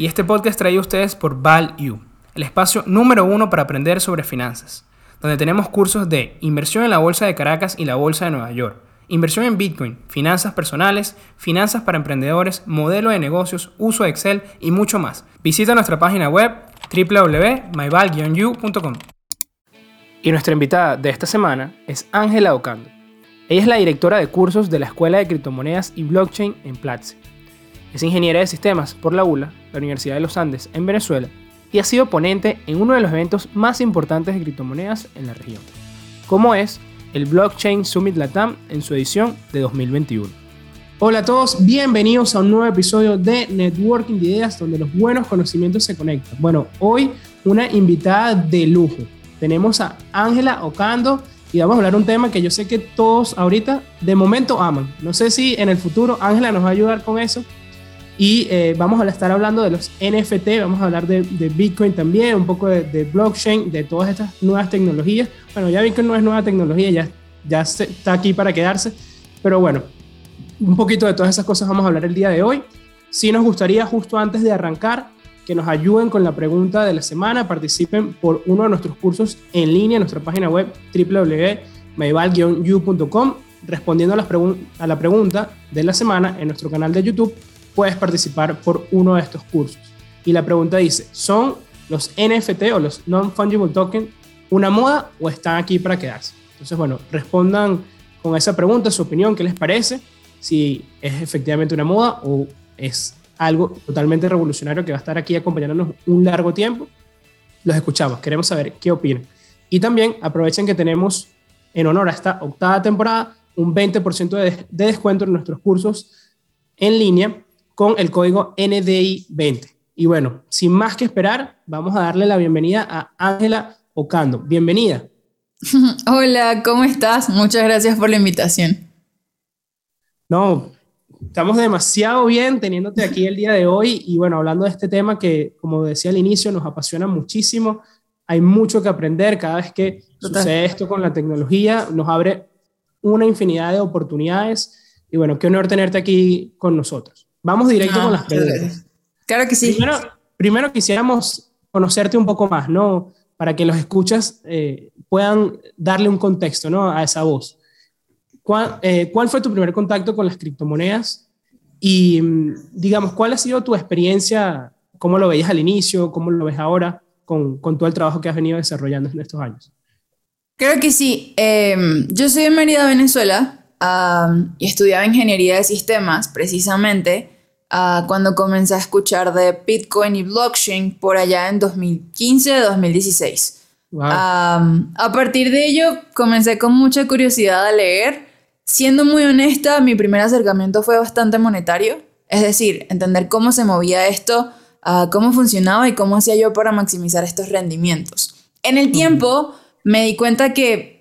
y este podcast traído a ustedes por ValU, el espacio número uno para aprender sobre finanzas, donde tenemos cursos de inversión en la Bolsa de Caracas y la Bolsa de Nueva York, inversión en Bitcoin, finanzas personales, finanzas para emprendedores, modelo de negocios, uso de Excel y mucho más. Visita nuestra página web wwwmyval Y nuestra invitada de esta semana es Ángela Ocando. Ella es la directora de cursos de la Escuela de Criptomonedas y Blockchain en Platzi. Es ingeniera de sistemas por la ULA, la Universidad de los Andes, en Venezuela, y ha sido ponente en uno de los eventos más importantes de criptomonedas en la región, como es el Blockchain Summit Latam en su edición de 2021. Hola a todos, bienvenidos a un nuevo episodio de Networking de Ideas donde los buenos conocimientos se conectan. Bueno, hoy una invitada de lujo. Tenemos a Ángela Ocando, y vamos a hablar un tema que yo sé que todos ahorita de momento aman. No sé si en el futuro Ángela nos va a ayudar con eso. Y eh, vamos a estar hablando de los NFT, vamos a hablar de, Bitcoin también, un poco de, blockchain, de todas estas nuevas tecnologías. Bueno, ya Bitcoin no es nueva tecnología, ya, ya está aquí para quedarse. Pero bueno, un poquito de todas esas cosas vamos a hablar el día de hoy. Sí nos gustaría justo antes de arrancar que nos ayuden con la pregunta de la semana, participen por uno de nuestros cursos en línea en nuestra página web www.maival-u.com respondiendo a, las a la pregunta de la semana en nuestro canal de YouTube, puedes participar por uno de estos cursos. Y la pregunta dice, ¿son los NFT o los Non-Fungible Tokens una moda o están aquí para quedarse? Entonces, bueno, respondan con esa pregunta, su opinión, qué les parece, si es efectivamente una moda o es algo totalmente revolucionario que va a estar aquí acompañándonos un largo tiempo. Los escuchamos, queremos saber qué opinan. Y también aprovechen que tenemos, en honor a esta octava temporada, un 20% de, descuento en nuestros cursos en línea con el código NDI20. Y bueno, sin más que esperar, vamos a darle la bienvenida a Ángela Ocando. Bienvenida. Hola, ¿cómo estás? Muchas gracias por la invitación. No, estamos demasiado bien teniéndote aquí el día de hoy y bueno, hablando de este tema que, como decía al inicio, nos apasiona muchísimo. Hay mucho que aprender cada vez que sucede esto con la tecnología, nos abre una infinidad de oportunidades y bueno, qué honor tenerte aquí con nosotros. Vamos directo ah, con las preguntas. Claro que sí. Primero, primero, quisiéramos conocerte un poco más, ¿no? Para que los escuchas eh, puedan darle un contexto, ¿no? A esa voz. Eh, ¿Cuál, fue tu primer contacto con las criptomonedas? Y, mm, digamos, ¿cuál ha sido tu experiencia? ¿Cómo lo veías al inicio? ¿Cómo lo ves ahora con, con todo el trabajo que has venido desarrollando en estos años? Creo que sí. Em, yo soy de Mérida, Venezuela, y estudiaba ingeniería de sistemas, precisamente, uh, cuando comencé a escuchar de Bitcoin y blockchain por allá en 2015-2016. a partir de ello, comencé con mucha curiosidad a leer Siendo muy honesta, mi primer acercamiento fue bastante monetario, es decir, entender cómo se movía esto, ah, cómo funcionaba y cómo hacía yo para maximizar estos rendimientos. En el tiempo me di cuenta que,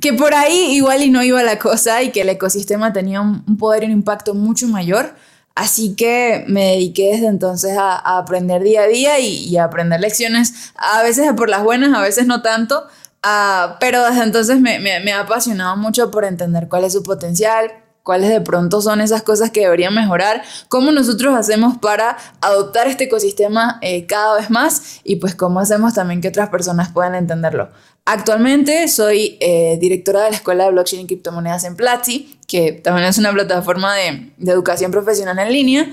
que por ahí igual y no iba la cosa y que el ecosistema tenía un, poder y un impacto mucho mayor. Así que me dediqué desde entonces a, aprender día a día y, a aprender lecciones, a veces por las buenas, a veces no tanto, Ah, pero desde entonces me, me, ha apasionado mucho por entender cuál es su potencial, cuáles de pronto son esas cosas que deberían mejorar, cómo nosotros hacemos para adoptar este ecosistema eh, cada vez más y pues cómo hacemos también que otras personas puedan entenderlo. Actualmente soy eh, directora de la Escuela de Blockchain y Criptomonedas en Platzi, que también es una plataforma de, educación profesional en línea,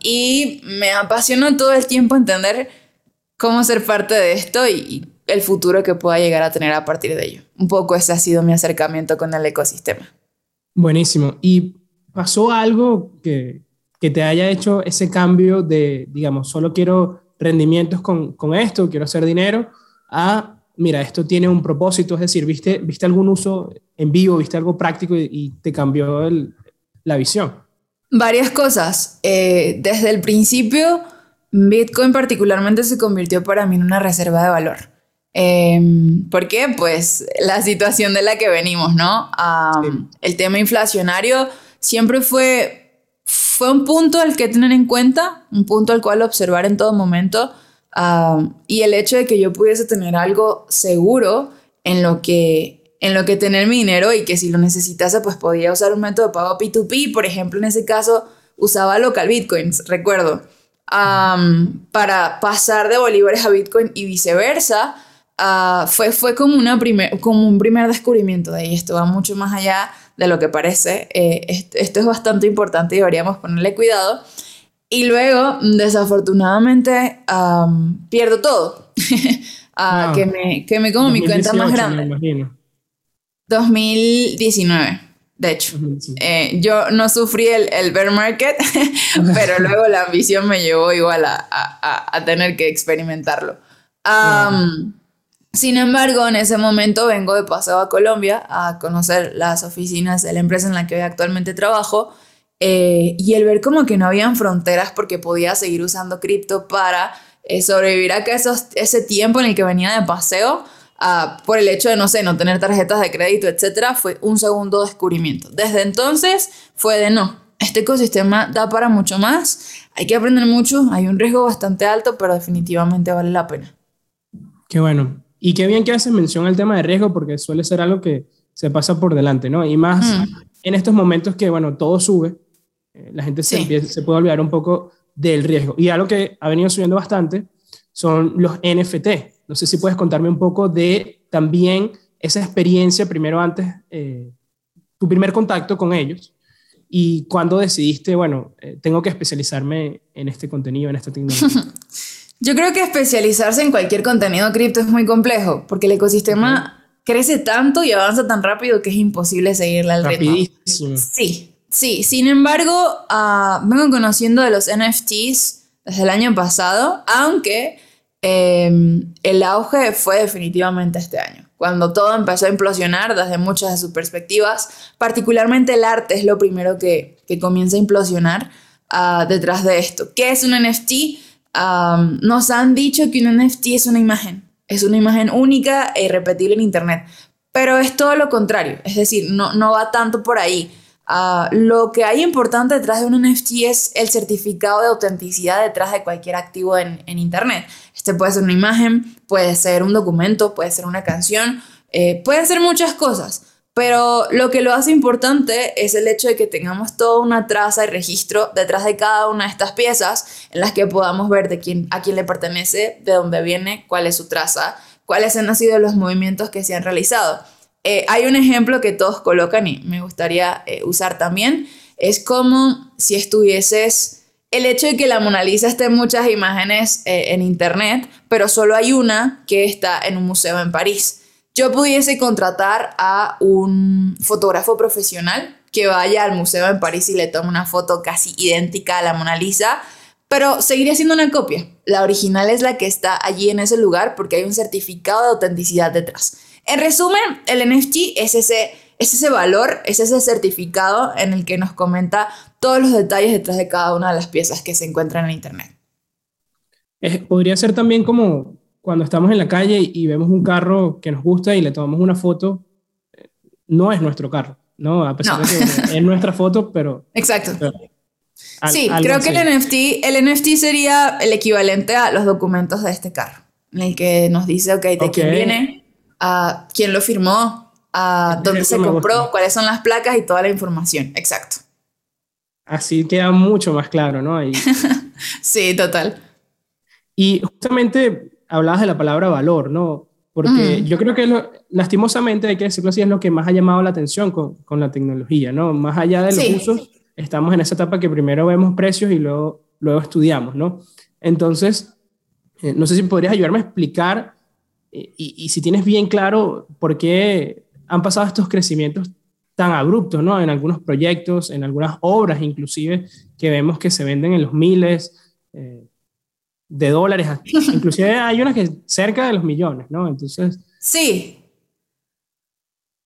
y me apasiona todo el tiempo entender cómo ser parte de esto y el futuro que pueda llegar a tener a partir de ello. Un poco ese ha sido mi acercamiento con el ecosistema. Buenísimo. ¿Y pasó algo que, que te haya hecho ese cambio de, digamos, solo quiero rendimientos con, con esto, quiero hacer dinero, a, mira, esto tiene un propósito, es decir, viste, viste algún uso en vivo, viste algo práctico y, te cambió la visión? Varias cosas. Eh, desde el principio, Bitcoin particularmente se convirtió para mí en una reserva de valor. Eh, ¿Por qué? Pues la situación de la que venimos, ¿no? El tema inflacionario siempre fue, fue un punto al que tener en cuenta, un punto al cual observar en todo momento. Y el hecho de que yo pudiese tener algo seguro en lo que, en lo que tener mi dinero y que si lo necesitase, pues podía usar un método de pago P2P. Por ejemplo, en ese caso usaba local bitcoins, recuerdo. para pasar de bolívares a Bitcoin y viceversa, ah, fue, fue como, una primer, como un primer descubrimiento de ahí. Esto va mucho más allá de lo que parece. Eh, esto, es bastante importante y deberíamos ponerle cuidado. Y luego, desafortunadamente, pierdo todo. Ah, que, me, que me como mi cuenta más grande. 2019 de hecho. Eh, yo no sufrí el, el bear market, pero luego la ambición me llevó igual a, a, a tener que experimentarlo. Sin embargo, en ese momento vengo de paseo a Colombia a conocer las oficinas de la empresa en la que hoy actualmente trabajo eh, y el ver como que no habían fronteras porque podía seguir usando cripto para eh, sobrevivir a esos, ese tiempo en el que venía de paseo por el hecho de, no sé, no tener tarjetas de crédito, etcétera, fue un segundo descubrimiento. Desde entonces fue de no, este ecosistema da para mucho más, hay que aprender mucho, hay un riesgo bastante alto, pero definitivamente vale la pena. Qué bueno. Y qué bien que haces mención al tema de riesgo, porque suele ser algo que se pasa por delante, ¿no? Y más mm. en estos momentos que, bueno, todo sube, la gente se, se puede olvidar un poco del riesgo. Y algo que ha venido subiendo bastante son los NFT, no sé si puedes contarme un poco de también esa experiencia, primero antes, eh, tu primer contacto con ellos y cuándo decidiste, bueno, eh, tengo que especializarme en este contenido, en esta tecnología. Yo creo que especializarse en cualquier contenido cripto es muy complejo porque el ecosistema crece tanto y avanza tan rápido que es imposible seguirle al ritmo. Sí, sí. Sin embargo, uh, vengo conociendo de los NFTs desde el año pasado, aunque Em, el auge fue definitivamente este año, cuando todo empezó a implosionar desde muchas de sus perspectivas, particularmente el arte es lo primero que, que comienza a implosionar uh, detrás de esto. ¿Qué es un NFT? nos han dicho que un NFT es una imagen, es una imagen única e irrepetible en Internet, pero es todo lo contrario, es decir, no, no va tanto por ahí. Ah, lo que hay importante detrás de un NFT es el certificado de autenticidad detrás de cualquier activo en, Internet. Este puede ser una imagen, puede ser un documento, puede ser una canción, eh, puede ser muchas cosas. Pero lo que lo hace importante es el hecho de que tengamos toda una traza y registro detrás de cada una de estas piezas en las que podamos ver de quién, a quién le pertenece, de dónde viene, cuál es su traza, cuáles han sido los movimientos que se han realizado. Eh, hay un ejemplo que todos colocan y me gustaría eh, usar también. Es como si estuvieses... El hecho de que la Mona Lisa esté en muchas imágenes eh, en internet, pero solo hay una que está en un museo en París. Yo pudiese contratar a un fotógrafo profesional que vaya al museo en París y le tome una foto casi idéntica a la Mona Lisa, pero seguiría siendo una copia. La original es la que está allí en ese lugar porque hay un certificado de autenticidad detrás. En resumen, el NFT es ese, es ese valor, es ese certificado en el que nos comenta todos los detalles detrás de cada una de las piezas que se encuentran en Internet. podría ser también como cuando estamos en la calle y, vemos un carro que nos gusta y le tomamos una foto, eh, no es nuestro carro, ¿no? A pesar de que es nuestra foto, pero... Exacto. sí, creo que el NFT, el NFT sería el equivalente a los documentos de este carro, en el que nos dice, ok, de quién viene, a quién lo firmó, a dónde se compró, cuáles son las placas y toda la información. Exacto. Así queda mucho más claro, ¿no? sí, total. Y justamente hablabas de la palabra valor, ¿no? Porque yo creo que lastimosamente, hay que decirlo así, es lo que más ha llamado la atención con, con la tecnología, ¿no? Más allá de los usos, estamos en esa etapa que primero vemos precios y luego, luego estudiamos, ¿no? Entonces, eh, no sé si podrías ayudarme a explicar y, si tienes bien claro por qué han pasado estos crecimientos tan abruptos, ¿no? En algunos proyectos, en algunas obras inclusive, que vemos que se venden en los miles eh, de dólares. inclusive hay unas que cerca de los millones, ¿no? Entonces... Sí.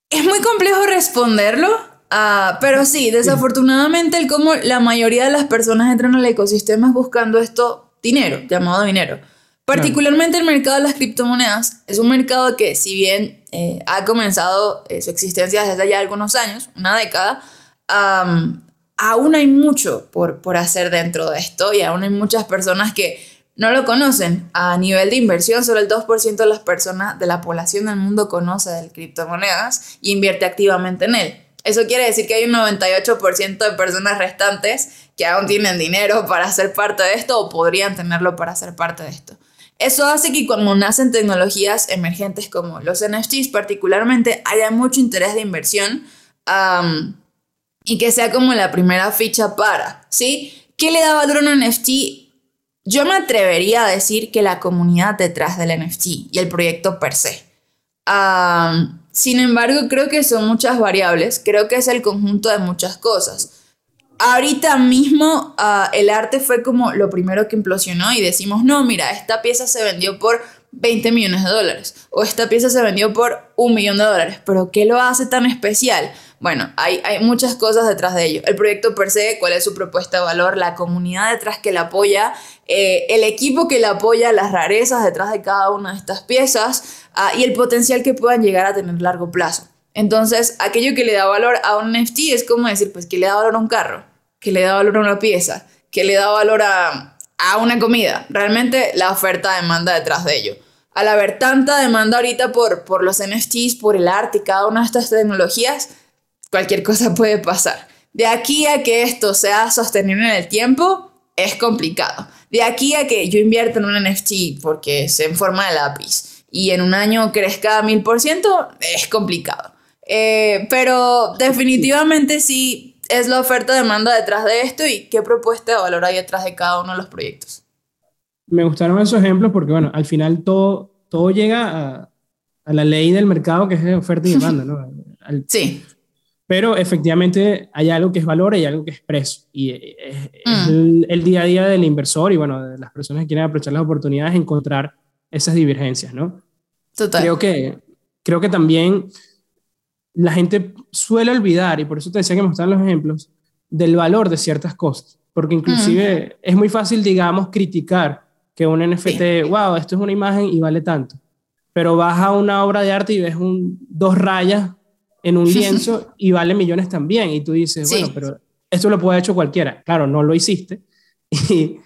Es muy complejo responderlo, uh, pero sí, desafortunadamente el cómo la mayoría de las personas entran al ecosistema es buscando esto dinero, llamado dinero. Particularmente el mercado de las criptomonedas es un mercado que si bien eh, ha comenzado eh, su existencia desde ya algunos años, una década, aún hay mucho por, por hacer dentro de esto y aún hay muchas personas que no lo conocen. A nivel de inversión, solo el 2% de las personas de la población del mundo conoce de criptomonedas y invierte activamente en él. Eso quiere decir que hay un 98% de personas restantes que aún tienen dinero para ser parte de esto o podrían tenerlo para ser parte de esto. Eso hace que cuando nacen tecnologías emergentes como los NFTs particularmente haya mucho interés de inversión y que sea como la primera ficha para, ¿sí? ¿Qué le da valor a un NFT? Yo me atrevería a decir que la comunidad detrás del NFT y el proyecto per se. sin embargo, creo que son muchas variables, creo que es el conjunto de muchas cosas. Ahorita mismo ah, el arte fue como lo primero que implosionó y decimos, no, mira, esta pieza se vendió por 20 millones de dólares o esta pieza se vendió por un millón de dólares, pero ¿qué lo hace tan especial? Bueno, hay, hay muchas cosas detrás de ello. El proyecto per se, cuál es su propuesta de valor, la comunidad detrás que la apoya, eh, el equipo que la apoya, las rarezas detrás de cada una de estas piezas ah, y el potencial que puedan llegar a tener largo plazo. Entonces, aquello que le da valor a un NFT es como decir, pues, que le da valor a un carro, que le da valor a una pieza, que le da valor a, a una comida. Realmente la oferta-demanda detrás de ello. Al haber tanta demanda ahorita por, por los NFTs, por el arte y cada una de estas tecnologías, cualquier cosa puede pasar. De aquí a que esto sea sostenible en el tiempo, es complicado. De aquí a que yo invierta en un NFT porque se en forma de lápiz y en un año crezca mil por ciento, es complicado. Eh, pero definitivamente sí es la oferta-demanda detrás de esto y qué propuesta de valor hay detrás de cada uno de los proyectos. Me gustaron esos ejemplos porque, bueno, al final todo, todo llega a, a la ley del mercado que es oferta y demanda, ¿no? sí. Pero efectivamente hay algo que es valor y hay algo que es precio. Y es, mm. el, el, día a día del inversor y, bueno, de las personas que quieren aprovechar las oportunidades, encontrar esas divergencias, ¿no? Total. Creo que, creo que también la gente suele olvidar, y por eso te decía que me gustan los ejemplos, del valor de ciertas cosas. Porque inclusive es muy fácil, digamos, criticar que un NFT, wow, esto es una imagen y vale tanto. Pero vas a una obra de arte y ves un, dos rayas en un lienzo y vale millones también. Y tú dices, bueno, pero esto lo puede haber hecho cualquiera. Claro, no lo hiciste.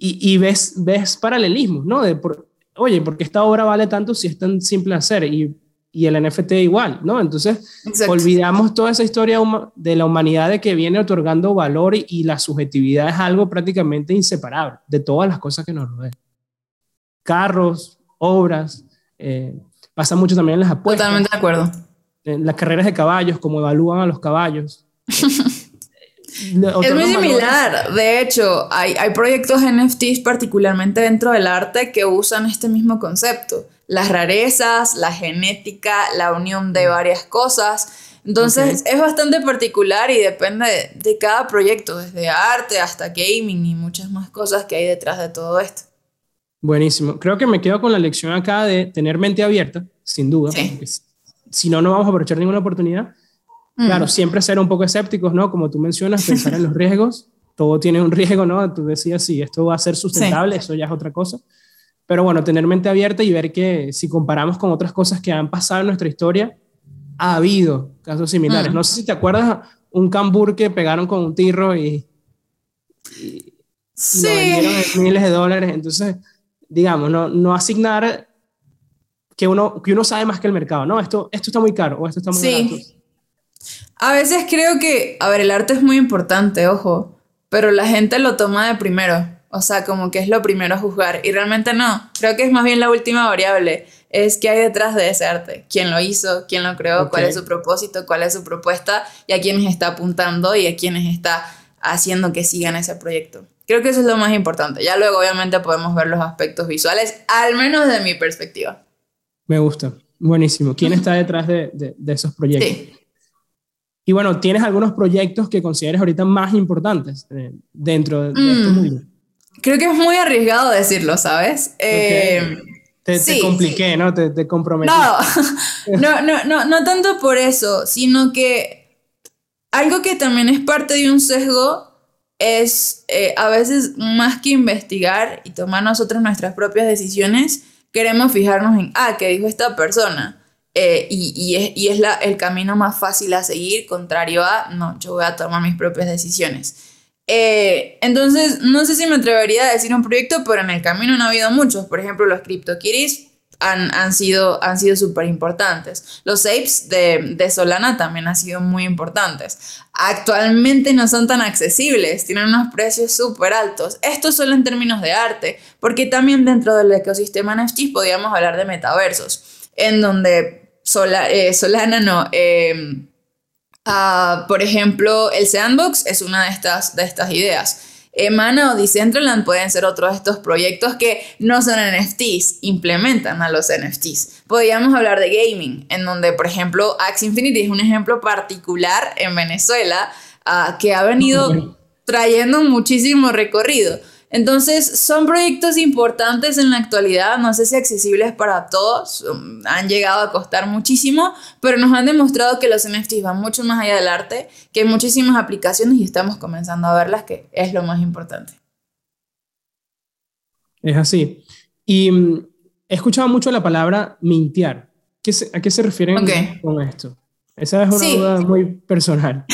Y, y, ves, ves paralelismos, ¿no? De por, oye, porque esta obra vale tanto si es tan simple hacer? Y y el NFT igual, ¿no? Entonces, olvidamos toda esa historia de la humanidad de que viene otorgando valor y, la subjetividad es algo prácticamente inseparable de todas las cosas que nos rodean. Carros, obras, eh, pasa mucho también en las apuestas. Totalmente de acuerdo. En las carreras de caballos, cómo evalúan a los caballos. es muy similar. De hecho, hay, hay proyectos NFTs particularmente dentro del arte que usan este mismo concepto las rarezas, la genética, la unión de varias cosas. Entonces es bastante particular y depende de, cada proyecto, desde arte hasta gaming y muchas más cosas que hay detrás de todo esto. Buenísimo. Creo que me quedo con la lección acá de tener mente abierta, sin duda. Si no, no vamos a aprovechar ninguna oportunidad. Claro, siempre ser un poco escépticos, ¿no? Como tú mencionas, pensar en los riesgos. Todo tiene un riesgo, ¿no? Tú decías, si esto va a ser sustentable, eso ya es otra cosa. Pero bueno, tener mente abierta y ver que si comparamos con otras cosas que han pasado en nuestra historia, ha habido casos similares. Mm. No sé si te acuerdas un cambur que pegaron con un tirro y, y, sí. lo vendieron en miles de dólares. Entonces, digamos, no, no asignar que uno, que uno sabe más que el mercado, ¿no? Esto, esto está muy caro o esto está muy sí. A veces creo que, a ver, el arte es muy importante, ojo, pero la gente lo toma de primero. O sea, como que es lo primero a juzgar. Y realmente no. Creo que es más bien la última variable. Es qué hay detrás de ese arte. ¿Quién lo hizo? ¿Quién lo creó? ¿Cuál es su propósito? ¿Cuál es su propuesta? Y a quiénes está apuntando y a quiénes está haciendo que sigan ese proyecto. Creo que eso es lo más importante. Ya luego obviamente podemos ver los aspectos visuales, al menos de mi perspectiva. Me gusta. Buenísimo. ¿Quién está detrás de, de, esos proyectos? Sí. Y bueno, ¿tienes algunos proyectos que consideres ahorita más importantes eh, dentro de, este mm. mundo? Creo que es muy arriesgado decirlo, ¿sabes? Eh, te, te, compliqué, ¿no? Te, te comprometí. No, no, no, no, tanto por eso, sino que algo que también es parte de un sesgo es eh, a veces más que investigar y tomar nosotros nuestras propias decisiones, queremos fijarnos en, ah, ¿qué dijo esta persona? Eh, y, y, es, y es la, el camino más fácil a seguir, contrario a, no, yo voy a tomar mis propias decisiones. Eh, entonces, no sé si me atrevería a decir un proyecto, pero en el camino no ha habido muchos. Por ejemplo, los CryptoKitties, han, han sido han sido súper importantes. Los apes de, de, Solana también han sido muy importantes. Actualmente no son tan accesibles, tienen unos precios súper altos. Esto solo en términos de arte, porque también dentro del ecosistema NFT podríamos hablar de metaversos, en donde eh, Solana no... Eh, ah, por ejemplo, el Sandbox es una de estas, de estas ideas. Emana o Decentraland pueden ser otros de estos proyectos que no son NFTs, implementan a los NFTs. Podríamos hablar de gaming, en donde, por ejemplo, Axe Infinity es un ejemplo particular en Venezuela ah, que ha venido trayendo muchísimo recorrido. Entonces, son proyectos importantes en la actualidad, no sé si accesibles para todos, um, han llegado a costar muchísimo, pero nos han demostrado que los NFTs van mucho más allá del arte, que hay muchísimas aplicaciones y estamos comenzando a verlas, que es lo más importante. Es así. Y mm, he escuchado mucho la palabra mintear. ¿A qué se refieren con esto? Esa es una duda muy personal.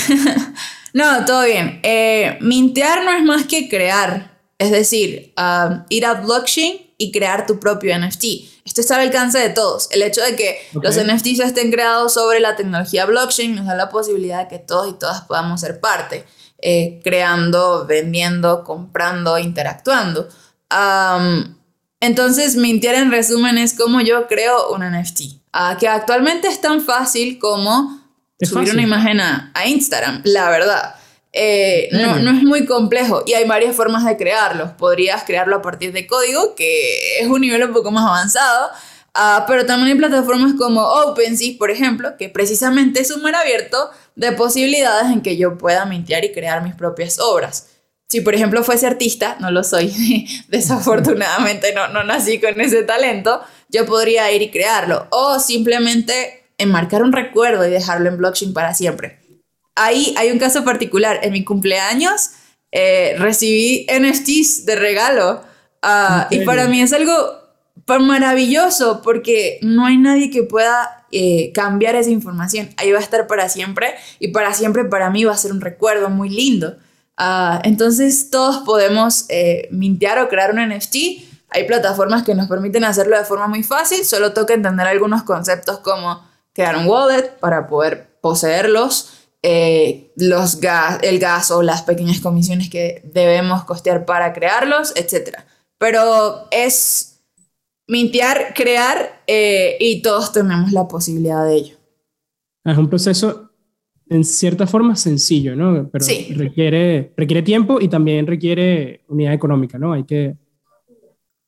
no, todo bien. Eh, mintear no es más que crear es decir, um, ir a blockchain y crear tu propio NFT. Esto está al alcance de todos. El hecho de que los NFTs estén creados sobre la tecnología blockchain nos da la posibilidad de que todos y todas podamos ser parte, eh, creando, vendiendo, comprando, interactuando. Um, entonces, Mintier en resumen es como yo creo un NFT, ah, que actualmente es tan fácil como subir una imagen a Instagram, la verdad. Eh, no, no, es muy complejo y hay varias formas de crearlos. Podrías crearlo a partir de código, que es un nivel un poco más avanzado, uh, pero también hay plataformas como OpenSea, por ejemplo, que precisamente es un mar abierto de posibilidades en que yo pueda mintear y crear mis propias obras. Si, por ejemplo, fuese artista, no lo soy, desafortunadamente no, no nací con ese talento, yo podría ir y crearlo. O simplemente enmarcar un recuerdo y dejarlo en blockchain para siempre ahí hay un caso particular. En mi cumpleaños eh, recibí NFTs de regalo. Ah, y para mí es algo maravilloso porque no hay nadie que pueda eh, cambiar esa información. Ahí va a estar para siempre y para siempre para mí va a ser un recuerdo muy lindo. Ah, entonces todos podemos eh, mintear o crear un NFT. Hay plataformas que nos permiten hacerlo de forma muy fácil, solo toca entender algunos conceptos como crear un wallet para poder poseerlos, eh, los gas, el gas o las pequeñas comisiones que debemos costear para crearlos, etc. Pero es mintear, crear eh, y todos tenemos la posibilidad de ello. Es un proceso en cierta forma sencillo, ¿no? Pero requiere, requiere tiempo y también requiere unidad económica, ¿no? Hay que...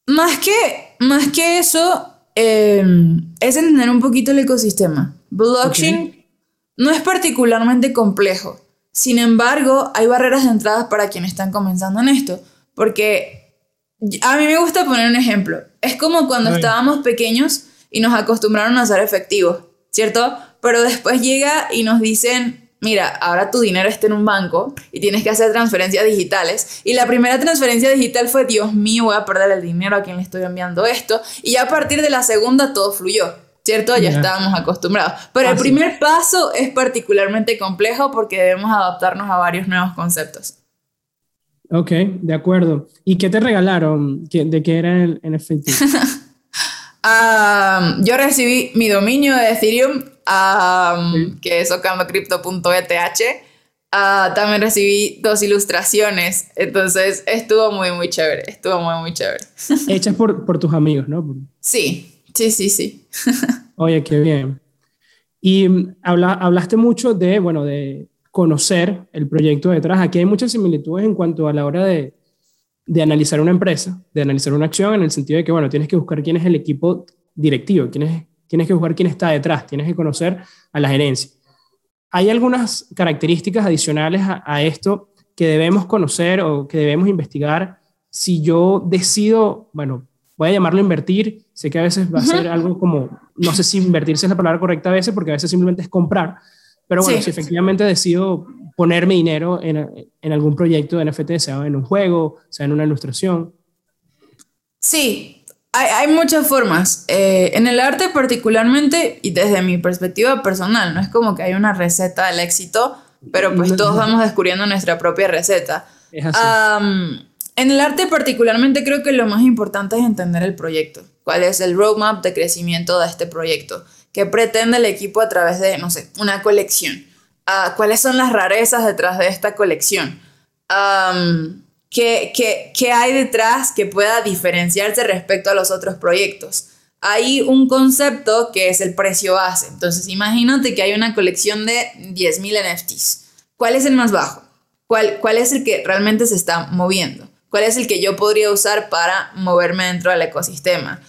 Más que, más que eso, eh, es entender un poquito el ecosistema. Blockchain no es particularmente complejo. Sin embargo, hay barreras de entrada para quienes están comenzando en esto. Porque a mí me gusta poner un ejemplo. Es como cuando estábamos pequeños y nos acostumbraron a hacer efectivo, ¿cierto? Pero después llega y nos dicen, mira, ahora tu dinero está en un banco y tienes que hacer transferencias digitales. Y la primera transferencia digital fue, Dios mío, voy a perder el dinero a quien le estoy enviando esto. Y ya a partir de la segunda todo fluyó. ¿Cierto? Ya estábamos acostumbrados. Pero el primer paso es particularmente complejo porque debemos adaptarnos a varios nuevos conceptos. Ok, de acuerdo. ¿Y qué te regalaron? ¿De qué era el NFT? um, yo recibí mi dominio de Ethereum, que es ocamacrypto.eth. Uh, también recibí dos ilustraciones, entonces estuvo muy, muy chévere, estuvo muy, muy chévere. Hechas por, por tus amigos, ¿no? Sí, Sí, sí, sí. Oye, qué bien. Y mm, habla, hablaste mucho de, bueno, de conocer el proyecto detrás. Aquí hay muchas similitudes en cuanto a la hora de, de analizar una empresa, de analizar una acción, en el sentido de que, bueno, tienes que buscar quién es el equipo directivo, tienes, tienes que buscar quién está detrás, tienes que conocer a la gerencia. Hay algunas características adicionales a, a esto que debemos conocer o que debemos investigar si yo decido, bueno, voy a llamarlo invertir. Sé que a veces va a ser algo como, no sé si invertirse es la palabra correcta a veces, porque a veces simplemente es comprar. Pero bueno, si efectivamente decido poner mi dinero en, en, algún proyecto de NFT, sea en un juego, sea en una ilustración. Sí, hay, hay muchas formas. Eh, en el arte particularmente, y desde mi perspectiva personal, no es como que hay una receta del éxito, pero pues todos vamos descubriendo nuestra propia receta. Es así en el arte particularmente creo que lo más importante es entender el proyecto. ¿Cuál es el roadmap de crecimiento de este proyecto? ¿Qué pretende el equipo a través de, no sé, una colección? Uh, ¿Cuáles son las rarezas detrás de esta colección? Um, ¿qué, qué, qué hay detrás que pueda diferenciarse respecto a los otros proyectos? hay un concepto que es el precio base. Entonces, imagínate que hay una colección de 10.000 NFTs. ¿Cuál es el más bajo? ¿Cuál, ¿Cuál es el que realmente se está moviendo? ¿Cuál es el que yo podría usar para moverme dentro del ecosistema?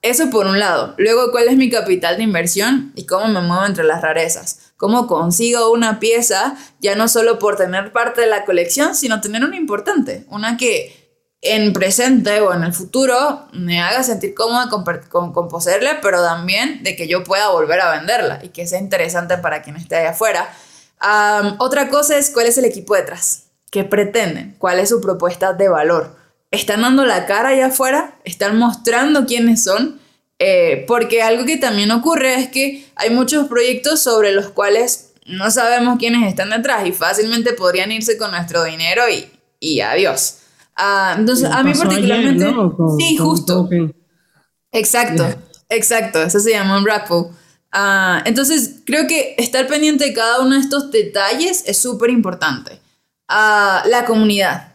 eso por un lado. Luego, ¿cuál es mi capital de inversión y cómo me muevo entre las rarezas? ¿Cómo consigo una pieza ya no solo por tener parte de la colección, sino tener una importante? Una que en presente o en el futuro me haga sentir cómoda con, con, poseerla, pero también de que yo pueda volver a venderla y que sea interesante para quien esté allá afuera. otra cosa es cuál es el equipo detrás, qué pretenden, cuál es su propuesta de valor. ¿Están dando la cara allá afuera? ¿Están mostrando quiénes son? Eh, porque algo que también ocurre es que hay muchos proyectos sobre los cuales no sabemos quiénes están detrás y fácilmente podrían irse con nuestro dinero y, y adiós. Ah, entonces, a mí particularmente... sí, justo. Exacto, exacto. Eso se llama un raffle. Ah, entonces, creo que estar pendiente de cada uno de estos detalles es súper importante. Ah, la comunidad.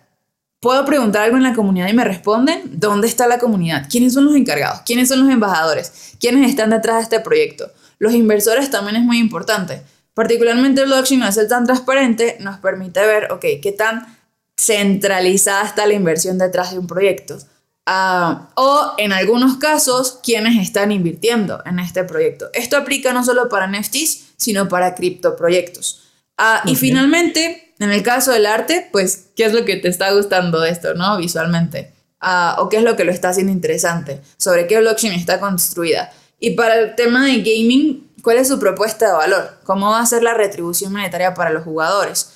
Puedo preguntar algo en la comunidad y me responden. ¿Dónde está la comunidad? ¿Quiénes son los encargados? ¿Quiénes son los embajadores? ¿Quiénes están detrás de este proyecto? Los inversores también es muy importante. Particularmente el blockchain, al ser tan transparente, nos permite ver, ok, qué tan centralizada está la inversión detrás de un proyecto. Ah, o en algunos casos, quienes están invirtiendo en este proyecto. Esto aplica no solo para NFTs, sino para criptoproyectos. Uh, Y finalmente, en el caso del arte, pues, ¿qué es lo que te está gustando de esto, no? Visualmente. Ah, o qué es lo que lo está haciendo interesante. Sobre qué blockchain está construida. Y para el tema de gaming, ¿cuál es su propuesta de valor? ¿Cómo va a ser la retribución monetaria para los jugadores?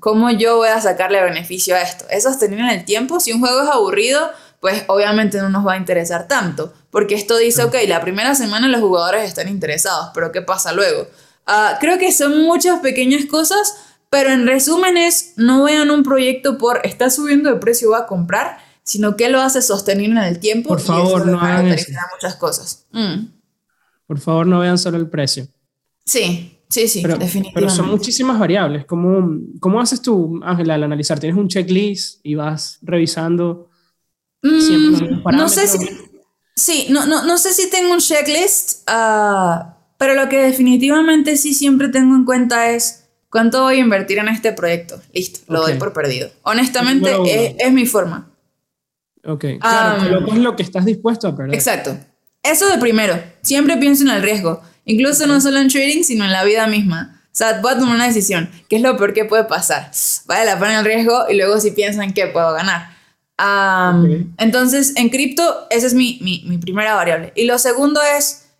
cómo yo voy a sacarle beneficio a esto. Es sostenible en el tiempo. Si un juego es aburrido, pues obviamente no nos va a interesar tanto. Porque esto dice, ok, la primera semana los jugadores están interesados, pero ¿qué pasa luego? Ah, creo que son muchas pequeñas cosas, pero en resumen es, no vean un proyecto por, está subiendo de precio, va a comprar, sino que lo hace sostenible en el tiempo. Por favor, no hagan eso. muchas cosas. Mm. Por favor, no vean solo el precio. Sí, Sí, sí, pero, definitivamente. Pero son muchísimas variables. ¿Cómo, ¿Cómo haces tú, Ángela, al analizar? ¿Tienes un checklist y vas revisando mm, No sé si... Sí, no, no, no sé si tengo un checklist, uh, pero lo que definitivamente sí siempre tengo en cuenta es cuánto voy a invertir en este proyecto. Listo, lo doy por perdido. Honestamente, es, es, mi forma. Ok, claro, um, es lo que estás dispuesto a perder. Exacto. Eso de primero. Siempre pienso en el riesgo. Incluso no solo en trading, sino en la vida misma. O sea, voy a tomar una decisión. ¿Qué es lo peor que puede pasar? Vale la pena el riesgo y luego si pienso en qué puedo ganar. Entonces, en cripto, esa es mi, mi, mi, primera variable. Y lo segundo es,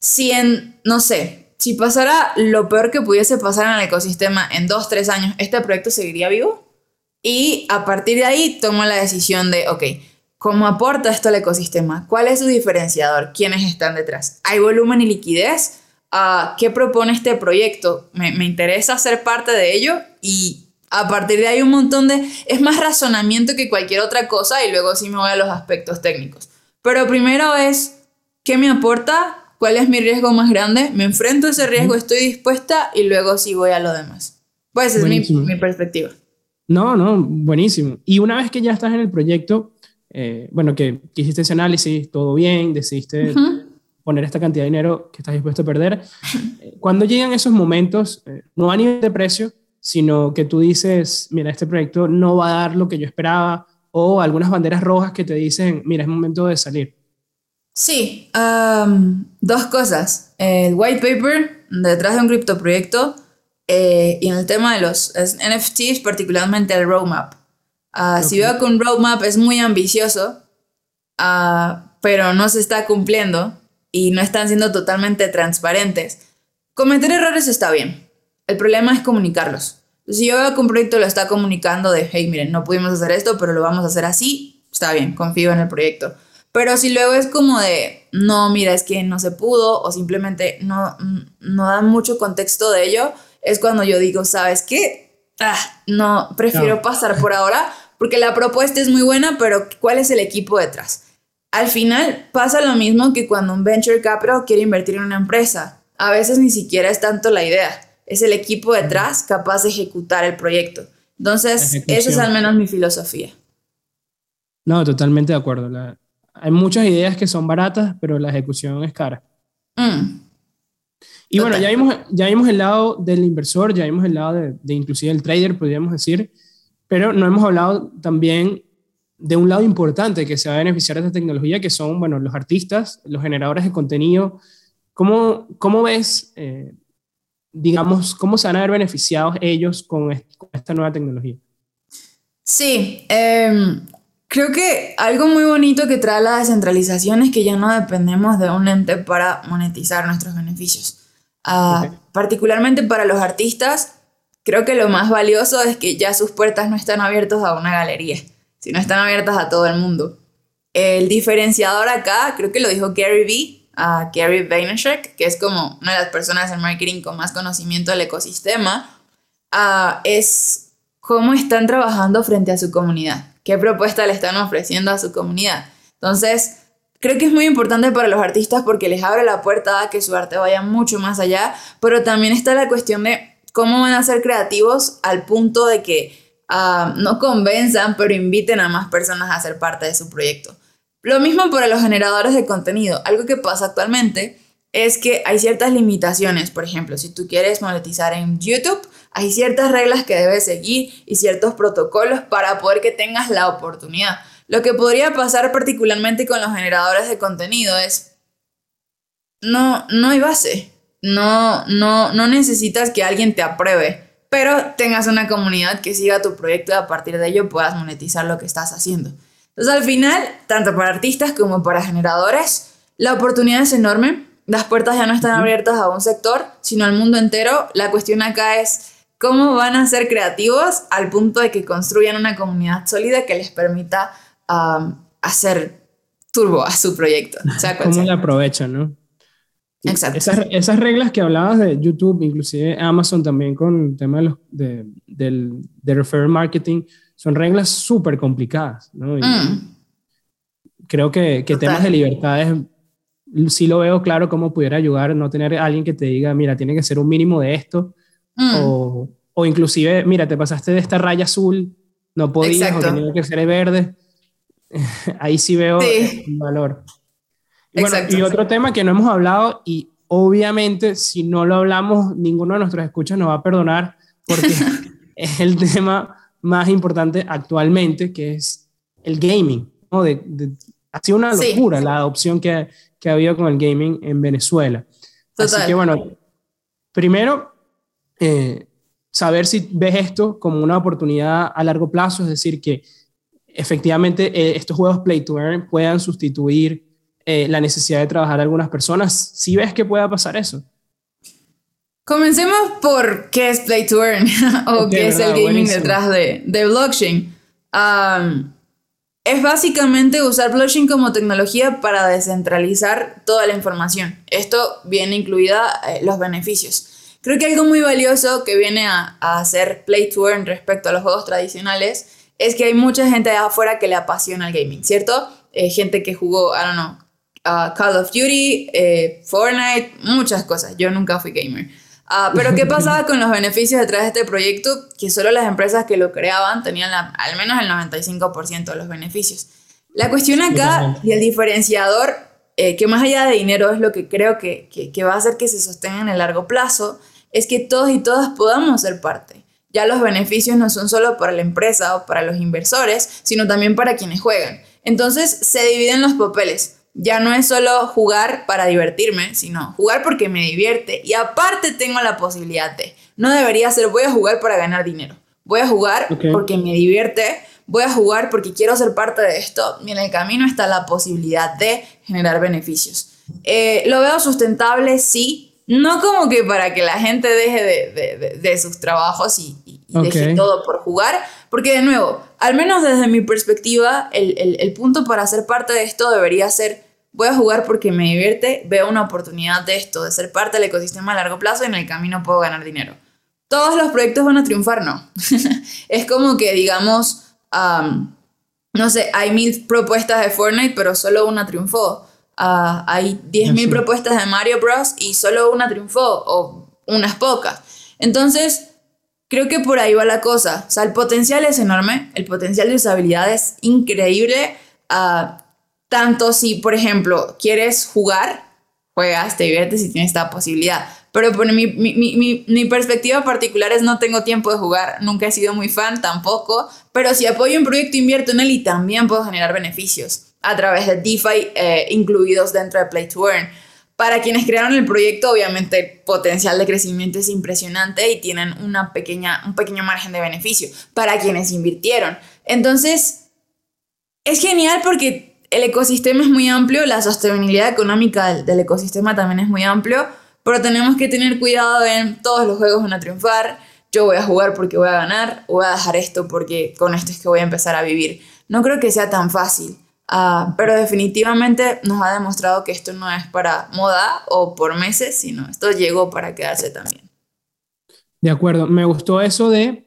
si en, no sé, si pasara lo peor que pudiese pasar en el ecosistema en dos, tres años, ¿este proyecto seguiría vivo? Y a partir de ahí tomo la decisión de, ok, ¿Cómo aporta esto al ecosistema? ¿Cuál es su diferenciador? ¿Quiénes están detrás? ¿Hay volumen y liquidez? Uh, ¿Qué propone este proyecto? Me, me, interesa ser parte de ello y a partir de ahí un montón de... Es más razonamiento que cualquier otra cosa y luego sí me voy a los aspectos técnicos. Pero primero es, ¿qué me aporta? ¿Cuál es mi riesgo más grande? ¿Me enfrento a ese riesgo? ¿Estoy dispuesta? Y luego sí voy a lo demás. Pues esa es mi, mi perspectiva. No, no, buenísimo. Y una vez que ya estás en el proyecto, eh, bueno, que, hiciste ese análisis, todo bien, decidiste poner esta cantidad de dinero que estás dispuesto a perder. Eh, cuando llegan esos momentos, eh, no a nivel de precio, sino que tú dices, mira, este proyecto no va a dar lo que yo esperaba, o algunas banderas rojas que te dicen, mira, es momento de salir. Sí, dos cosas. El white paper detrás de un criptoproyecto y en el tema de los NFTs, particularmente el roadmap. Ah, si veo que un roadmap es muy ambicioso, ah, pero no se está cumpliendo y no están siendo totalmente transparentes, cometer errores está bien. El problema es comunicarlos. Si yo veo que un proyecto lo está comunicando de, hey, miren, no pudimos hacer esto, pero lo vamos a hacer así, está bien, confío en el proyecto. Pero si luego es como de, no, mira, es que no se pudo o simplemente no, no dan mucho contexto de ello, es cuando yo digo, ¿sabes qué? ah, no, prefiero pasar por ahora porque la propuesta es muy buena, pero ¿cuál es el equipo detrás? Al final pasa lo mismo que cuando un venture capital quiere invertir en una empresa. A veces ni siquiera es tanto la idea, es el equipo detrás capaz de ejecutar el proyecto. Entonces, esa es al menos mi filosofía. No, totalmente de acuerdo. Hay muchas ideas que son baratas, pero la ejecución es cara. Mm. Y bueno, ya vimos, ya vimos el lado del inversor, ya vimos el lado de, de inclusive el trader, podríamos decir, pero no hemos hablado también de un lado importante que se va a beneficiar de esta tecnología, que son, bueno, los artistas, los generadores de contenido. ¿Cómo, cómo ves, eh, digamos, cómo se van a ver beneficiados ellos con, esta nueva tecnología? Sí, em, creo que algo muy bonito que trae la descentralización es que ya no dependemos de un ente para monetizar nuestros beneficios. Ah, particularmente para los artistas, creo que lo más valioso es que ya sus puertas no están abiertas a una galería si no están abiertas a todo el mundo. El diferenciador acá, creo que lo dijo Gary Vee, a Gary Vaynerchuk, que es como una de las personas en marketing con más conocimiento del ecosistema, es cómo están trabajando frente a su comunidad, qué propuesta le están ofreciendo a su comunidad. Entonces, creo que es muy importante para los artistas porque les abre la puerta a que su arte vaya mucho más allá, pero también está la cuestión de cómo van a ser creativos al punto de que Ah, no convenzan, pero inviten a más personas a ser parte de su proyecto. Lo mismo para los generadores de contenido. Algo que pasa actualmente es que hay ciertas limitaciones. Por ejemplo, si tú quieres monetizar en YouTube, hay ciertas reglas que debes seguir y ciertos protocolos para poder que tengas la oportunidad. Lo que podría pasar particularmente con los generadores de contenido es, no, no hay base. No, no, no necesitas que alguien te apruebe pero tengas una comunidad que siga tu proyecto y a partir de ello puedas monetizar lo que estás haciendo. Entonces al final, tanto para artistas como para generadores, la oportunidad es enorme. Las puertas ya no están abiertas a un sector, sino al mundo entero. La cuestión acá es cómo van a ser creativos al punto de que construyan una comunidad sólida que les permita hacer turbo a su proyecto. ¿Cómo la aprovechan, no? Exacto. Esas, reglas que hablabas de YouTube, inclusive Amazon también con el tema de, los, de, del, de referral marketing, son reglas súper complicadas, ¿no? Mm. Creo que, que temas de libertades, sí lo veo claro cómo pudiera ayudar no tener a alguien que te diga, mira, tiene que ser un mínimo de esto, mm. o, o, inclusive, mira, te pasaste de esta raya azul, no podías, o tenía que ser verde. Ahí sí veo el valor. Y, otro tema que no hemos hablado y obviamente si no lo hablamos, ninguno de nuestros escuchas nos va a perdonar porque es el tema más importante actualmente, que es el gaming. ¿no? De, ha sido una locura la adopción que, que ha habido con el gaming en Venezuela. Así que bueno, primero, eh, saber si ves esto como una oportunidad a largo plazo, es decir, que efectivamente eh, estos juegos Play to Earn puedan sustituir eh, la necesidad de trabajar algunas personas. Si ves que pueda pasar eso. Comencemos por qué es Play to Earn o qué es el gaming detrás de, de blockchain. Es básicamente usar blockchain como tecnología para descentralizar toda la información. Esto viene incluida eh, los beneficios. Creo que algo muy valioso que viene a, hacer Play to Earn respecto a los juegos tradicionales es que hay mucha gente de afuera que le apasiona el gaming, ¿cierto? Eh, gente que jugó, I don't know, Call of Duty, eh, Fortnite, muchas cosas. Yo nunca fui gamer. Ah, pero ¿qué pasaba con los beneficios detrás de este proyecto? Que solo las empresas que lo creaban tenían al menos el 95% de los beneficios. La cuestión acá y el diferenciador, eh, que más allá de dinero es lo que creo que, que, va a hacer que se sostenga en el largo plazo, es que todos y todas podamos ser parte. Ya los beneficios no son solo para la empresa o para los inversores, sino también para quienes juegan. Entonces se dividen los papeles ya no es solo jugar para divertirme, sino jugar porque me divierte. Y aparte tengo la posibilidad de, no debería ser voy a jugar para ganar dinero, voy a jugar porque me divierte, voy a jugar porque quiero ser parte de esto y en el camino está la posibilidad de generar beneficios. Eh, lo veo sustentable, sí, no como que para que la gente deje de, sus trabajos y, deje todo por jugar, porque de nuevo, al menos desde mi perspectiva, el, el punto para ser parte de esto debería ser voy a jugar porque me divierte, veo una oportunidad de esto, de ser parte del ecosistema a largo plazo y en el camino puedo ganar dinero. todos los proyectos van a triunfar, no. es como que, digamos, no sé, hay mil propuestas de Fortnite, pero solo una triunfó. Ah, hay diez mil propuestas de Mario Bros. y solo una triunfó, o unas pocas. Entonces, creo que por ahí va la cosa. O sea, el potencial es enorme, el potencial de usabilidad es increíble. Uh, tanto si, por ejemplo, quieres jugar, juegas, te diviertes y tienes esta posibilidad. Pero por mi, mi, mi, mi, perspectiva particular es no tengo tiempo de jugar, nunca he sido muy fan tampoco, pero si apoyo un proyecto, invierto en él y también puedo generar beneficios a través de DeFi eh, incluidos dentro de Play to Earn. Para quienes crearon el proyecto, obviamente el potencial de crecimiento es impresionante y tienen una pequeña, un pequeño margen de beneficio para quienes invirtieron. Entonces, es genial porque el ecosistema es muy amplio, la sostenibilidad económica del, ecosistema también es muy amplio, pero tenemos que tener cuidado en todos los juegos van a triunfar, yo voy a jugar porque voy a ganar, o voy a dejar esto porque con esto es que voy a empezar a vivir. No creo que sea tan fácil, ah, pero definitivamente nos ha demostrado que esto no es para moda o por meses, sino esto llegó para quedarse también. De acuerdo, me gustó eso de,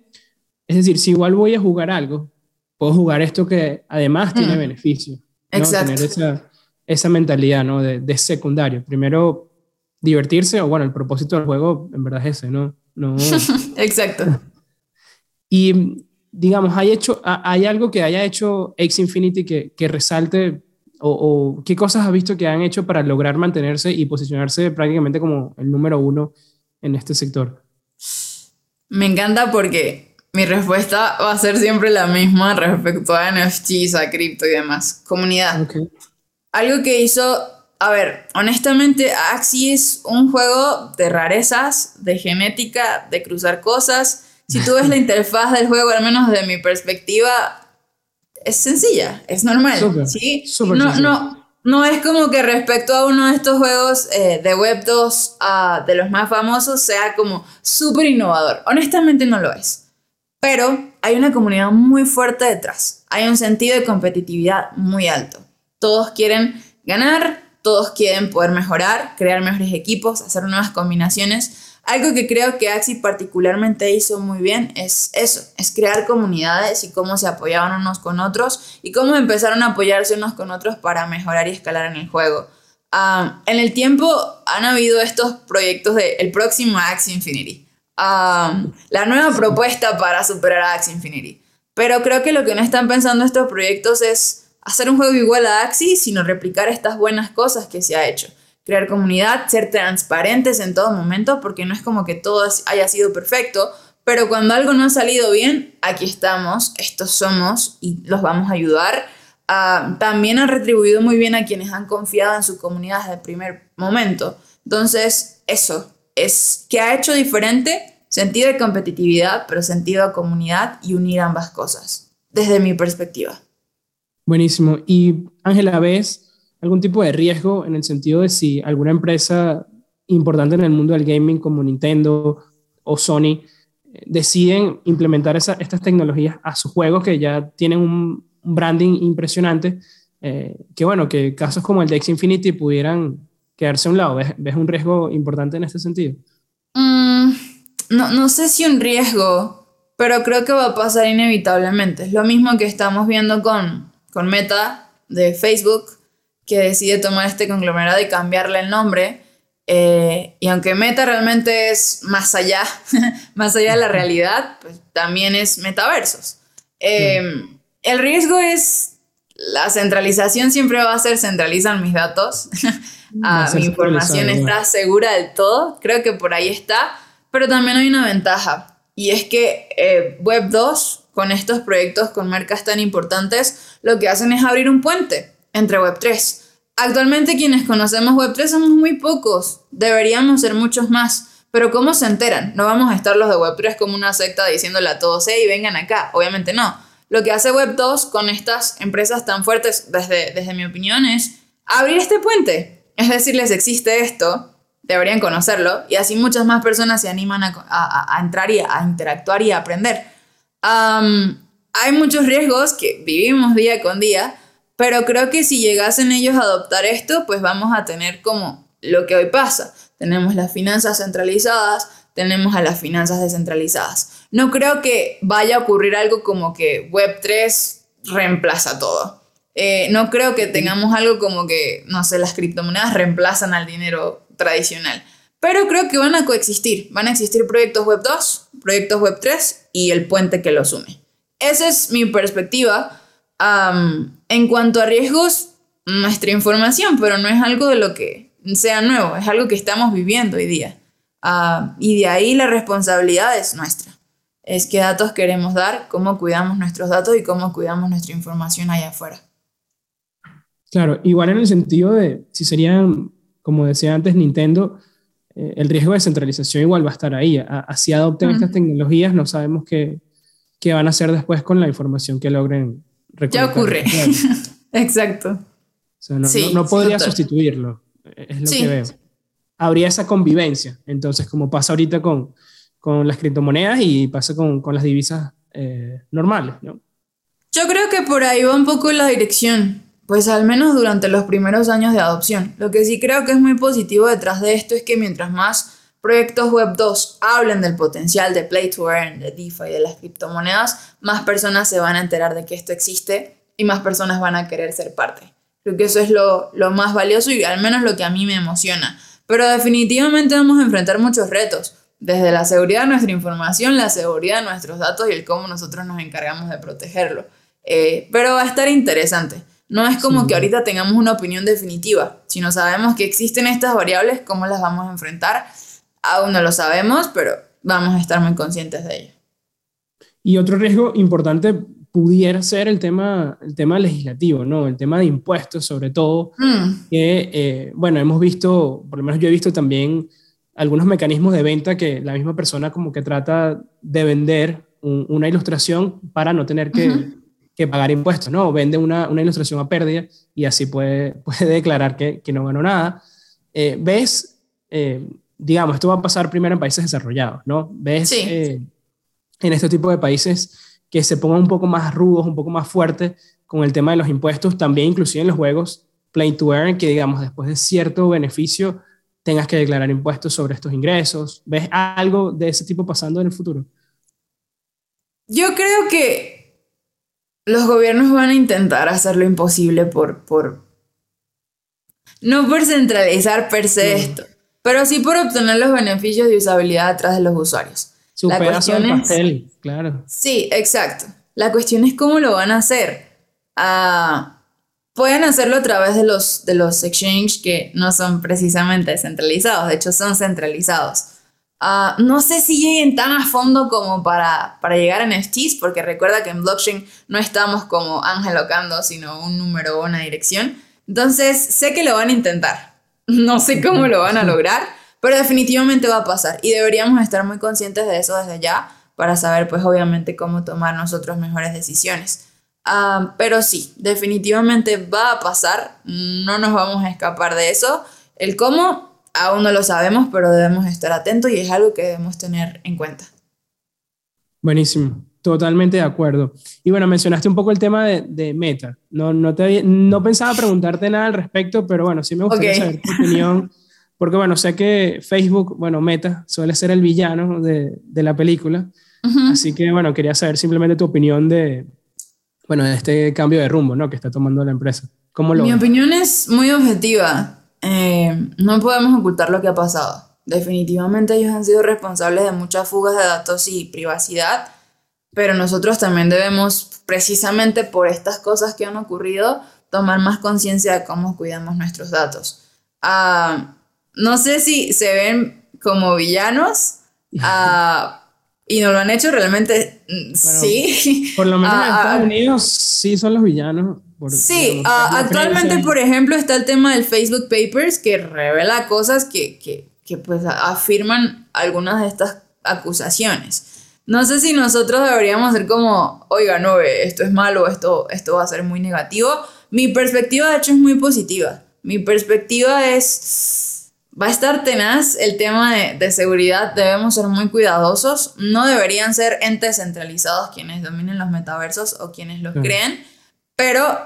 es decir, si igual voy a jugar algo, puedo jugar esto que además tiene mm. Beneficio. Exacto. Tener esa, esa mentalidad, ¿no? De, de, secundario. Primero, divertirse, o bueno, el propósito del juego en verdad es ese, ¿no? no Exacto. Y, digamos, ¿hay, hecho, ¿hay algo que haya hecho X Infinity que, que resalte o, o, qué cosas has visto que han hecho para lograr mantenerse y posicionarse prácticamente como el número uno en este sector? Me encanta porque mi respuesta va a ser siempre la misma respecto a NFTs, a cripto y demás. Comunidad. Algo que hizo, a ver, honestamente, Axie es un juego de rarezas, de genética, de cruzar cosas. Si tú ves la interfaz del juego, al menos de mi perspectiva, es sencilla, es normal. ¿sí? no, no, no es como que respecto a uno de estos juegos eh, de Web 2, uh, de los más famosos, sea como súper innovador. Honestamente no lo es. Pero hay una comunidad muy fuerte detrás. Hay un sentido de competitividad muy alto. Todos quieren ganar, todos quieren poder mejorar, crear mejores equipos, hacer nuevas combinaciones. Algo que creo que Axi particularmente hizo muy bien es eso, es crear comunidades y cómo se apoyaban unos con otros y cómo empezaron a apoyarse unos con otros para mejorar y escalar en el juego. Ah, en el tiempo han habido estos proyectos de el próximo Axie Infinity la nueva propuesta para superar a Axie Infinity. Pero creo que lo que no están pensando estos proyectos es hacer un juego igual a Axie, sino replicar estas buenas cosas que se ha hecho. Crear comunidad, ser transparentes en todo momento, porque no es como que todo haya sido perfecto, pero cuando algo no ha salido bien, aquí estamos, estos somos y los vamos a ayudar. también han retribuido muy bien a quienes han confiado en su comunidad desde el primer momento. Entonces, eso, es que ha hecho diferente sentido de competitividad, pero sentido de comunidad y unir ambas cosas, desde mi perspectiva. Buenísimo. Y Ángela, ¿ves algún tipo de riesgo en el sentido de si alguna empresa importante en el mundo del gaming como Nintendo o Sony eh, deciden implementar estas tecnologías a sus juegos que ya tienen un, branding impresionante, eh, que bueno, que casos como el de X Infinity pudieran quedarse a un lado? ¿Ves, un riesgo importante en este sentido? Mm, no, no sé si un riesgo, pero creo que va a pasar inevitablemente. Es lo mismo que estamos viendo con, con Meta de Facebook, que decide tomar este conglomerado y cambiarle el nombre. Eh, y aunque Meta realmente es más allá, más allá de la realidad, pues también es metaversos. Em, el riesgo es la centralización siempre va a ser centralizan mis datos. Ah, mi información está segura del todo. Creo que por ahí está. Pero también hay una ventaja. Y es que eh, Web 2, con estos proyectos con marcas tan importantes, lo que hacen es abrir un puente entre Web 3. Actualmente quienes conocemos Web 3 somos muy pocos. Deberíamos ser muchos más. Pero ¿cómo se enteran? No vamos a estar los de Web 3 como una secta diciéndole a todos, hey, vengan acá. Obviamente no lo que hace Web2 con estas empresas tan fuertes, desde, desde mi opinión, es abrir este puente. Es decirles, existe esto, deberían conocerlo, y así muchas más personas se animan a, entrar y a, interactuar y a aprender. hay muchos riesgos que vivimos día con día, pero creo que si llegasen ellos a adoptar esto, pues vamos a tener como lo que hoy pasa. Tenemos las finanzas centralizadas, tenemos a las finanzas descentralizadas. No creo que vaya a ocurrir algo como que Web3 reemplaza todo. Eh, no creo que tengamos algo como que, no sé, las criptomonedas reemplazan al dinero tradicional. Pero creo que van a coexistir. Van a existir proyectos Web 2, proyectos Web 3 y el puente que los une. Esa es mi perspectiva. en cuanto a riesgos, nuestra información, pero no es algo de lo que sea nuevo, es algo que estamos viviendo hoy día. Ah, y de ahí la responsabilidad es nuestra. Es qué datos queremos dar, cómo cuidamos nuestros datos y cómo cuidamos nuestra información allá afuera. Claro, igual en el sentido de si serían, como decía antes, Nintendo, eh, el riesgo de centralización igual va a estar ahí. Así adopten estas tecnologías, no sabemos qué, qué, van a hacer después con la información que logren Ya ocurre. Exacto. no, podría sustituirlo, es lo que veo. Habría esa convivencia, entonces, como pasa ahorita con, con las criptomonedas y pasa con, con las divisas eh, normales, ¿no? Yo creo que por ahí va un poco la dirección pues al menos durante los primeros años de adopción. Lo que sí creo que es muy positivo detrás de esto es que mientras más proyectos Web 2 hablen del potencial de Play to Earn, de DeFi, de las criptomonedas, más personas se van a enterar de que esto existe y más personas van a querer ser parte. Creo que eso es lo, lo más valioso y al menos lo que a mí me emociona. Pero definitivamente vamos a enfrentar muchos retos, desde la seguridad de nuestra información, la seguridad de nuestros datos y el cómo nosotros nos encargamos de protegerlo. Eh, pero va a estar interesante. No es como que ahorita tengamos una opinión definitiva, sino sabemos que existen estas variables, cómo las vamos a enfrentar. Aún no lo sabemos, pero vamos a estar muy conscientes de ello. Y otro riesgo importante pudiera ser el tema, el tema legislativo, ¿no? El tema de impuestos, sobre todo, mm. que, eh, bueno, hemos visto, por lo menos yo he visto también algunos mecanismos de venta que la misma persona como que trata de vender una ilustración para no tener que, que pagar impuestos, ¿no? Vende una, una ilustración a pérdida y así puede, puede declarar que, que no ganó nada. Eh, ¿Ves, eh, digamos, esto va a pasar primero en países desarrollados, ¿no? ¿Ves eh, en este tipo de países que se pongan un poco más rudos, un poco más fuertes con el tema de los impuestos, también inclusive en los juegos Play to Earn, que digamos, después de cierto beneficio tengas que declarar impuestos sobre estos ingresos? ¿Ves algo de ese tipo pasando en el futuro? Yo creo que los gobiernos van a intentar hacer lo imposible por, por no por centralizar per se esto, pero sí por obtener los beneficios de usabilidad atrás de los usuarios. Su la cuestión pastel, claro. Sí, exacto. La cuestión es cómo lo van a hacer. Ah, pueden hacerlo a través de los, de los exchanges que no son precisamente descentralizados, de hecho son centralizados. Ah, no sé si lleguen tan a fondo como para, para llegar a NFTs, porque recuerda que en blockchain no estamos como Ángel Ocando, sino un número o una dirección. Entonces, sé que lo van a intentar. No sé cómo lo van a lograr, pero definitivamente va a pasar. Y deberíamos estar muy conscientes de eso desde ya para saber, pues, obviamente, cómo tomar nosotros mejores decisiones. Ah, pero sí, definitivamente va a pasar. No nos vamos a escapar de eso. El cómo aún no lo sabemos, pero debemos estar atentos y es algo que debemos tener en cuenta. Buenísimo, totalmente de acuerdo. Y bueno, mencionaste un poco el tema de, Meta. No, no, te, no pensaba preguntarte nada al respecto, pero bueno, sí me gustaría saber tu opinión. Porque bueno, sé que Facebook, bueno, Meta suele ser el villano de, de la película. Así que bueno, quería saber simplemente tu opinión de, bueno, de este cambio de rumbo, ¿no? Que está tomando la empresa. ¿Cómo lo Mi opinión es muy objetiva. Eh, no podemos ocultar lo que ha pasado. Definitivamente ellos han sido responsables de muchas fugas de datos y privacidad, pero nosotros también debemos, precisamente por estas cosas que han ocurrido, tomar más conciencia de cómo cuidamos nuestros datos. Ah, no sé si se ven como villanos ah, y no lo han hecho realmente, mm, sí. Por lo menos en ah, Estados Unidos sí son los villanos sí, ah, actualmente, por ejemplo, está el tema del Facebook Papers que revela cosas que, que, que, pues afirman algunas de estas acusaciones. No sé si nosotros deberíamos ser como, oiga, no, esto es malo, esto, esto va a ser muy negativo. Mi perspectiva, de hecho, es muy positiva. Mi perspectiva es, va a estar tenaz el tema de, de seguridad, debemos ser muy cuidadosos. No deberían ser entes centralizados quienes dominen los metaversos o quienes los creen pero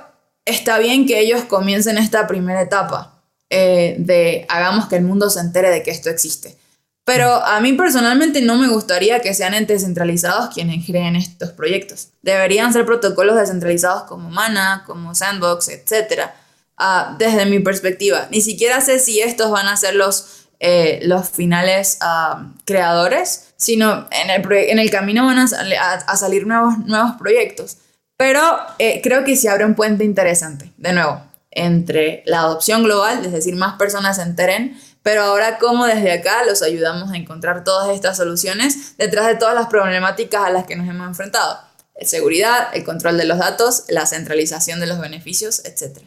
está bien que ellos comiencen esta primera etapa eh, de hagamos que el mundo se entere de que esto existe. Pero a mí personalmente no me gustaría que sean entes centralizados quienes creen estos proyectos. Deberían ser protocolos descentralizados como Mana, como Sandbox, etc. Ah, desde mi perspectiva, ni siquiera sé si estos van a ser los, eh, los finales ah, creadores, sino en el, en el camino van a, a, salir nuevos, nuevos proyectos. Pero eh, creo que se abre un puente interesante, de nuevo, entre la adopción global, es decir, más personas se enteren, pero ahora cómo desde acá los ayudamos a encontrar todas estas soluciones detrás de todas las problemáticas a las que nos hemos enfrentado. Seguridad, el control de los datos, la centralización de los beneficios, etc.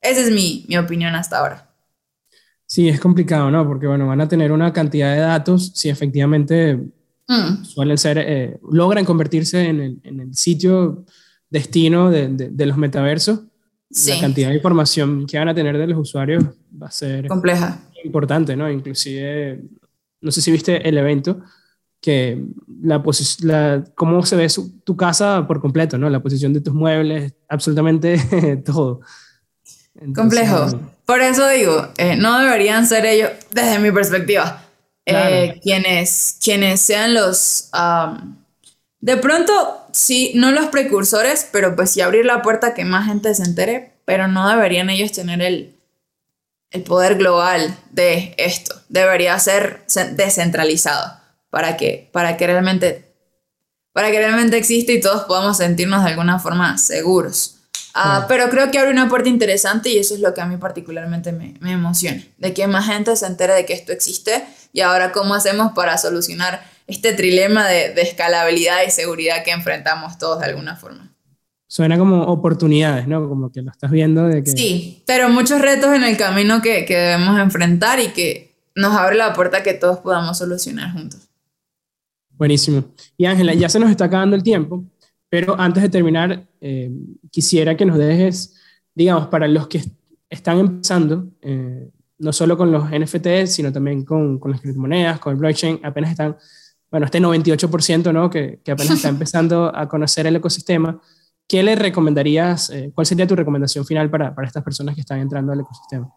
Esa es mi, mi opinión hasta ahora. Sí, es complicado, ¿no? Porque, bueno, van a tener una cantidad de datos si efectivamente mm. suelen ser, eh, logran convertirse en el, en el sitio destino de, de, los metaversos. La cantidad de información que van a tener de los usuarios va a ser compleja importante, ¿no? Inclusive, no sé si viste el evento, que la, la cómo se ve tu casa por completo, ¿no? La posición de tus muebles, absolutamente todo. Complejo. Por eso digo, eh, no deberían ser ellos, desde mi perspectiva, eh, quienes, quienes sean los... de pronto, sí, no los precursores, pero pues sí abrir la puerta que más gente se entere, pero no deberían ellos tener el, el poder global de esto. Debería ser descentralizado para que, para que realmente para que realmente exista y todos podamos sentirnos de alguna forma seguros. Ah, pero creo que abre una puerta interesante y eso es lo que a mí particularmente me, me emociona, de que más gente se entere de que esto existe y ahora cómo hacemos para solucionar este trilema de, de escalabilidad y seguridad que enfrentamos todos de alguna forma suena como oportunidades, ¿no? Como que lo estás viendo de que... Sí, pero muchos retos en el camino que, que debemos enfrentar y que nos abre la puerta que todos podamos solucionar juntos. Buenísimo. Y Ángela, ya se nos está acabando el tiempo, pero antes de terminar, eh, quisiera que nos dejes, digamos, para los que están empezando, eh, no solo con los NFTs, sino también con, con las criptomonedas, con el blockchain, apenas están, bueno, este 98%, ¿no? Que, apenas está empezando a conocer el ecosistema. ¿qué le recomendarías? Eh, ¿Cuál sería tu recomendación final para, estas personas que están entrando al ecosistema?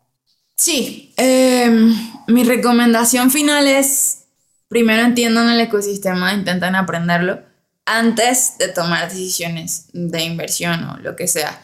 Sí, em, mi recomendación final es, primero entiendan el ecosistema, intenten aprenderlo antes de tomar decisiones de inversión o lo que sea.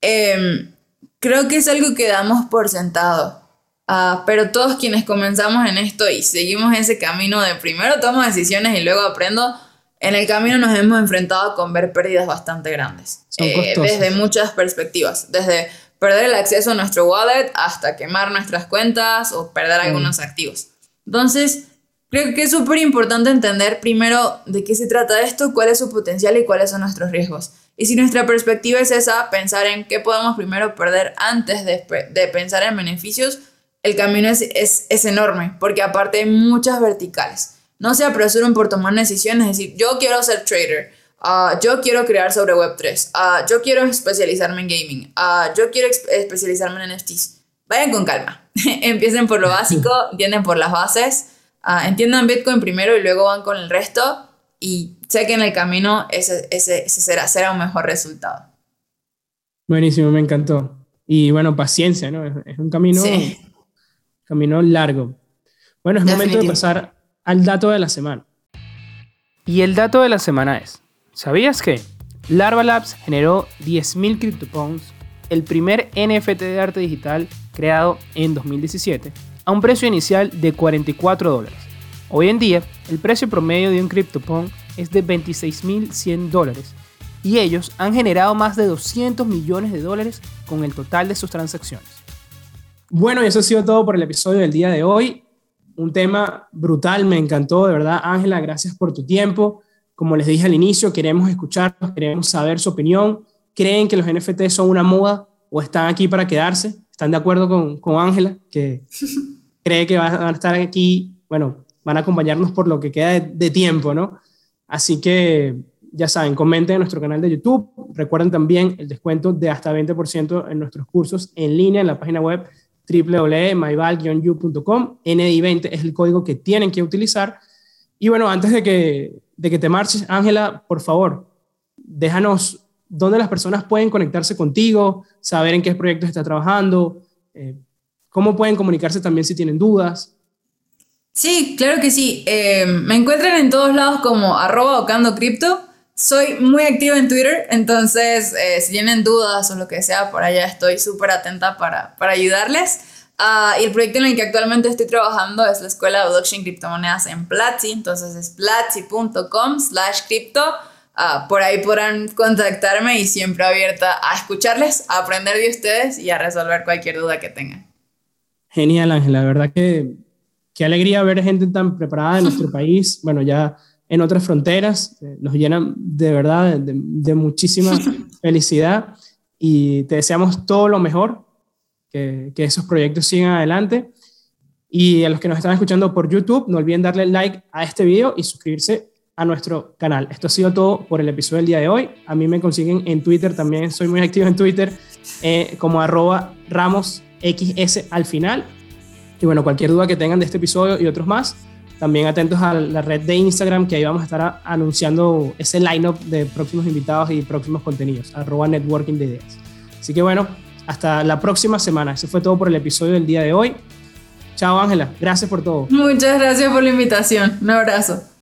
Em, creo que es algo que damos por sentado, uh, pero todos quienes comenzamos en esto y seguimos ese camino de primero tomo decisiones y luego aprendo, en el camino nos hemos enfrentado con ver pérdidas bastante grandes. Eh, desde muchas perspectivas. Desde perder el acceso a nuestro wallet hasta quemar nuestras cuentas o perder mm. algunos activos. Entonces, creo que es súper importante entender primero de qué se trata esto, cuál es su potencial y cuáles son nuestros riesgos. Y si nuestra perspectiva es esa, pensar en qué podemos primero perder antes de, de pensar en beneficios, el camino es, es, es enorme, porque aparte hay muchas verticales. No se apresuren por tomar decisiones, es decir, yo quiero ser trader, uh, yo quiero crear sobre Web3, uh, ah, yo quiero especializarme en gaming, uh, yo quiero especializarme en NFTs. Vayan con calma, empiecen por lo básico, entienden por las bases, entiendan Bitcoin primero y luego van con el resto y sé que en el camino ese, ese, será, será un mejor resultado. Buenísimo, me encantó. Y bueno, paciencia, ¿no? Es, un camino, camino largo. Bueno, es momento de pasar al dato de la semana. Y el dato de la semana es, ¿sabías que Larva Labs generó 10.000 CryptoPunks, el primer NFT de arte digital creado en 2017, a un precio inicial de 44 dólares? Hoy en día, el precio promedio de un CryptoPunk es de 26.100 dólares y ellos han generado más de 200 millones de dólares con el total de sus transacciones. Bueno, y eso ha sido todo por el episodio del día de hoy un tema brutal, me encantó, de verdad, Ángela, gracias por tu tiempo. Como les dije al inicio, queremos escucharlos, queremos saber su opinión. ¿Creen que los NFT son una moda o están aquí para quedarse? ¿Están de acuerdo con Ángela, que cree que van a estar aquí, bueno, van a acompañarnos por lo que queda de, tiempo, ¿no? Así que ya saben, comenten en nuestro canal de YouTube. Recuerden también el descuento de hasta 20% en nuestros cursos en línea en la página web www.myval-u.com. NDI20 es el código que tienen que utilizar. Y bueno, antes de que, de que te marches, Ángela, por favor, déjanos dónde las personas pueden conectarse contigo, saber en qué proyectos está trabajando, eh, cómo pueden comunicarse también si tienen dudas. Sí, claro que sí. Eh, me encuentran en todos lados como arroba cripto. Soy muy activa en Twitter, entonces eh, si tienen dudas o lo que sea, por allá estoy súper atenta para, para ayudarles. Ah, y el proyecto en el que actualmente estoy trabajando es la Escuela de Blockchain Criptomonedas en Platzi, entonces es platzi.com slash cripto. Ah, por ahí podrán contactarme y siempre abierta a escucharles, a aprender de ustedes y a resolver cualquier duda que tengan. Genial, Ángela, la verdad que qué alegría ver gente tan preparada en nuestro país, bueno, ya en otras fronteras, eh, nos llenan de verdad de, de muchísima felicidad y te deseamos todo lo mejor que, esos proyectos sigan adelante. Y a los que nos están escuchando por YouTube, no olviden darle like a este video y suscribirse a nuestro canal. Esto ha sido todo por el episodio del día de hoy. A mí me consiguen en Twitter, también soy muy activo en Twitter, eh, como arroba ramosxs al final. Y bueno, cualquier duda que tengan de este episodio y otros más, también atentos a la red de Instagram, que ahí vamos a estar anunciando ese lineup de próximos invitados y próximos contenidos, arroba networking de ideas. Así que bueno, hasta la próxima semana. Eso fue todo por el episodio del día de hoy. Chao Ángela, gracias por todo. Muchas gracias por la invitación. Un abrazo.